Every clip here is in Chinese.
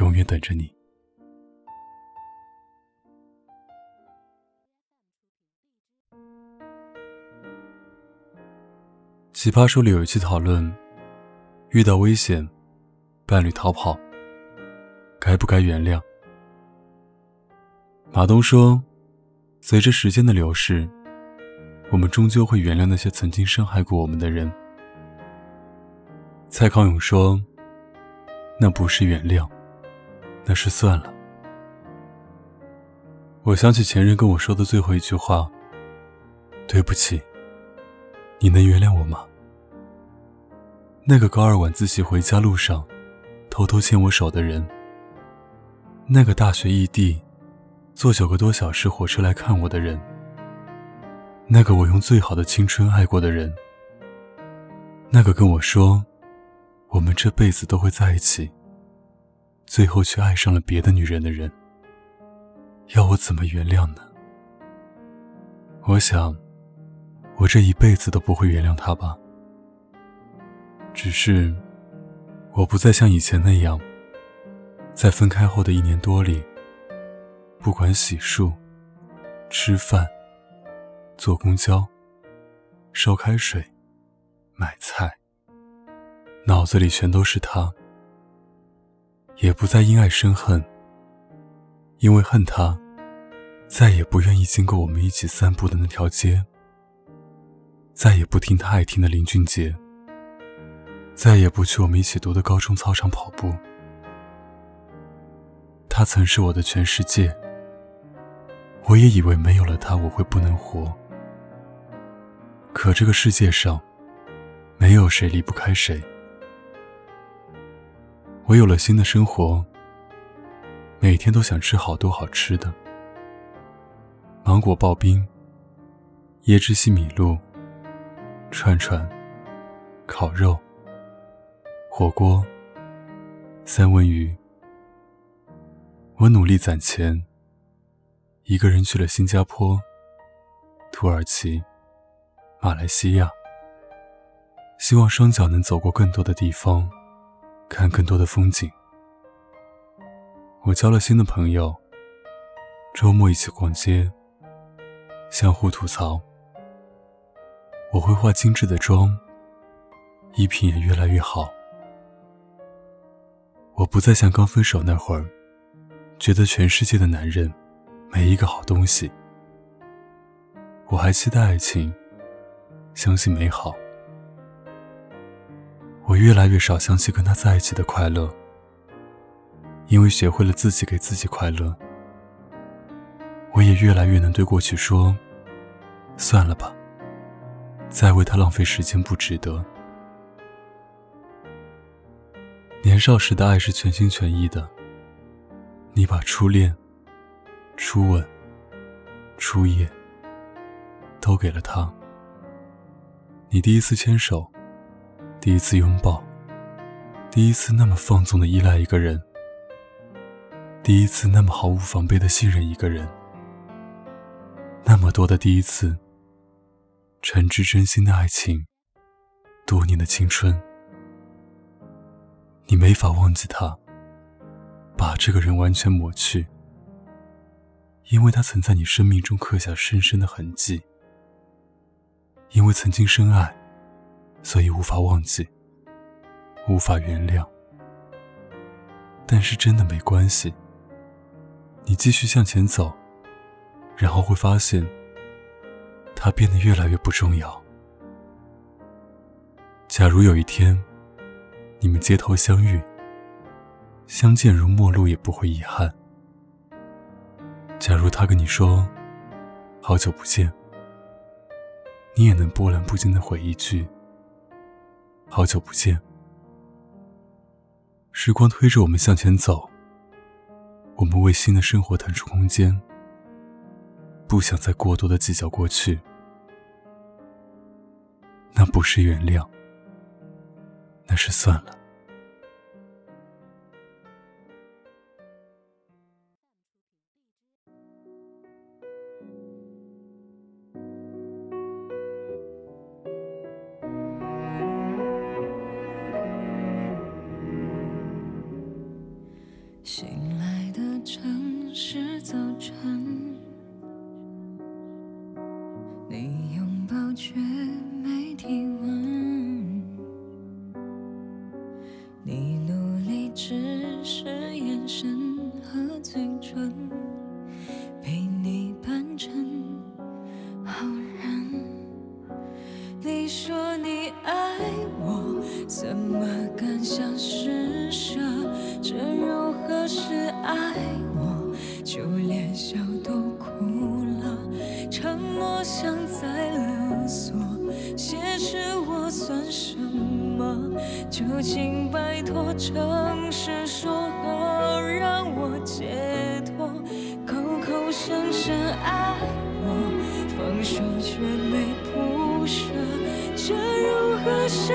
永远等着你。奇葩说里有一期讨论：遇到危险，伴侣逃跑，该不该原谅？马东说：“随着时间的流逝，我们终究会原谅那些曾经伤害过我们的人。”蔡康永说。那不是原谅，那是算了。我想起前任跟我说的最后一句话：“对不起，你能原谅我吗？”那个高二晚自习回家路上，偷偷牵我手的人，那个大学异地，坐九个多小时火车来看我的人，那个我用最好的青春爱过的人，那个跟我说。我们这辈子都会在一起，最后却爱上了别的女人的人，要我怎么原谅呢？我想，我这一辈子都不会原谅他吧。只是，我不再像以前那样，在分开后的一年多里，不管洗漱、吃饭、坐公交、烧开水、买菜。脑子里全都是他，也不再因爱生恨，因为恨他，再也不愿意经过我们一起散步的那条街，再也不听他爱听的林俊杰，再也不去我们一起读的高中操场跑步。他曾是我的全世界，我也以为没有了他我会不能活，可这个世界上，没有谁离不开谁。我有了新的生活，每天都想吃好多好吃的：芒果刨冰、椰汁西米露、串串、烤肉、火锅、三文鱼。我努力攒钱，一个人去了新加坡、土耳其、马来西亚，希望双脚能走过更多的地方。看更多的风景。我交了新的朋友，周末一起逛街，相互吐槽。我会化精致的妆，衣品也越来越好。我不再像刚分手那会儿，觉得全世界的男人没一个好东西。我还期待爱情，相信美好。越来越少想起跟他在一起的快乐，因为学会了自己给自己快乐。我也越来越能对过去说：“算了吧，再为他浪费时间不值得。”年少时的爱是全心全意的，你把初恋、初吻、初夜都给了他。你第一次牵手。第一次拥抱，第一次那么放纵的依赖一个人，第一次那么毫无防备的信任一个人，那么多的第一次，诚挚真心的爱情，多年的青春，你没法忘记他，把这个人完全抹去，因为他曾在你生命中刻下深深的痕迹，因为曾经深爱。所以无法忘记，无法原谅。但是真的没关系，你继续向前走，然后会发现，它变得越来越不重要。假如有一天，你们街头相遇，相见如陌路，也不会遗憾。假如他跟你说“好久不见”，你也能波澜不惊的回一句。好久不见。时光推着我们向前走，我们为新的生活腾出空间，不想再过多的计较过去。那不是原谅，那是算了。你拥抱却没体温，你努力只是眼神和嘴唇，被你扮成好人。你说你爱我，怎么敢想施舍？这如何是爱我？就连笑都就请拜托诚实说好，让我解脱。口口声声爱我，放手却没不舍，这如何是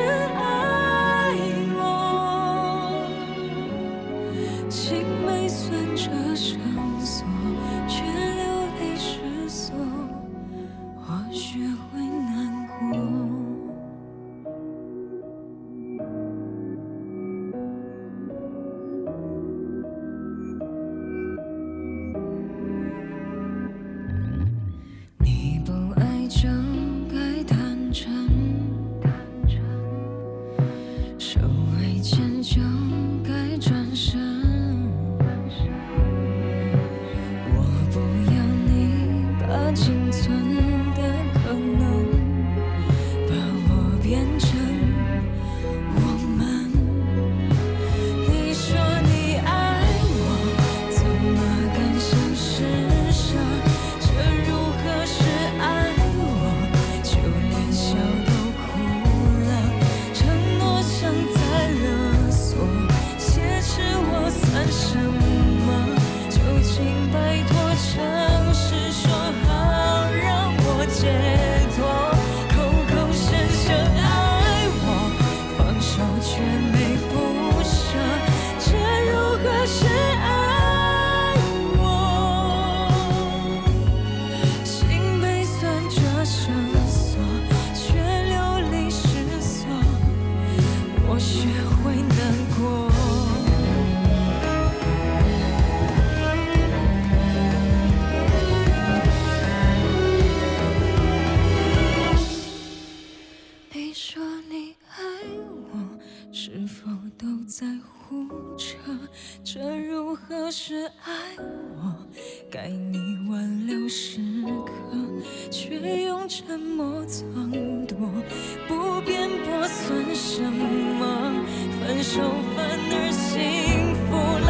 学会难过。你说你爱我，是否都在胡扯？这如何是爱我？该你挽留时刻，却用沉默藏躲，不辩驳算什么？分手反而幸福了，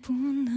不能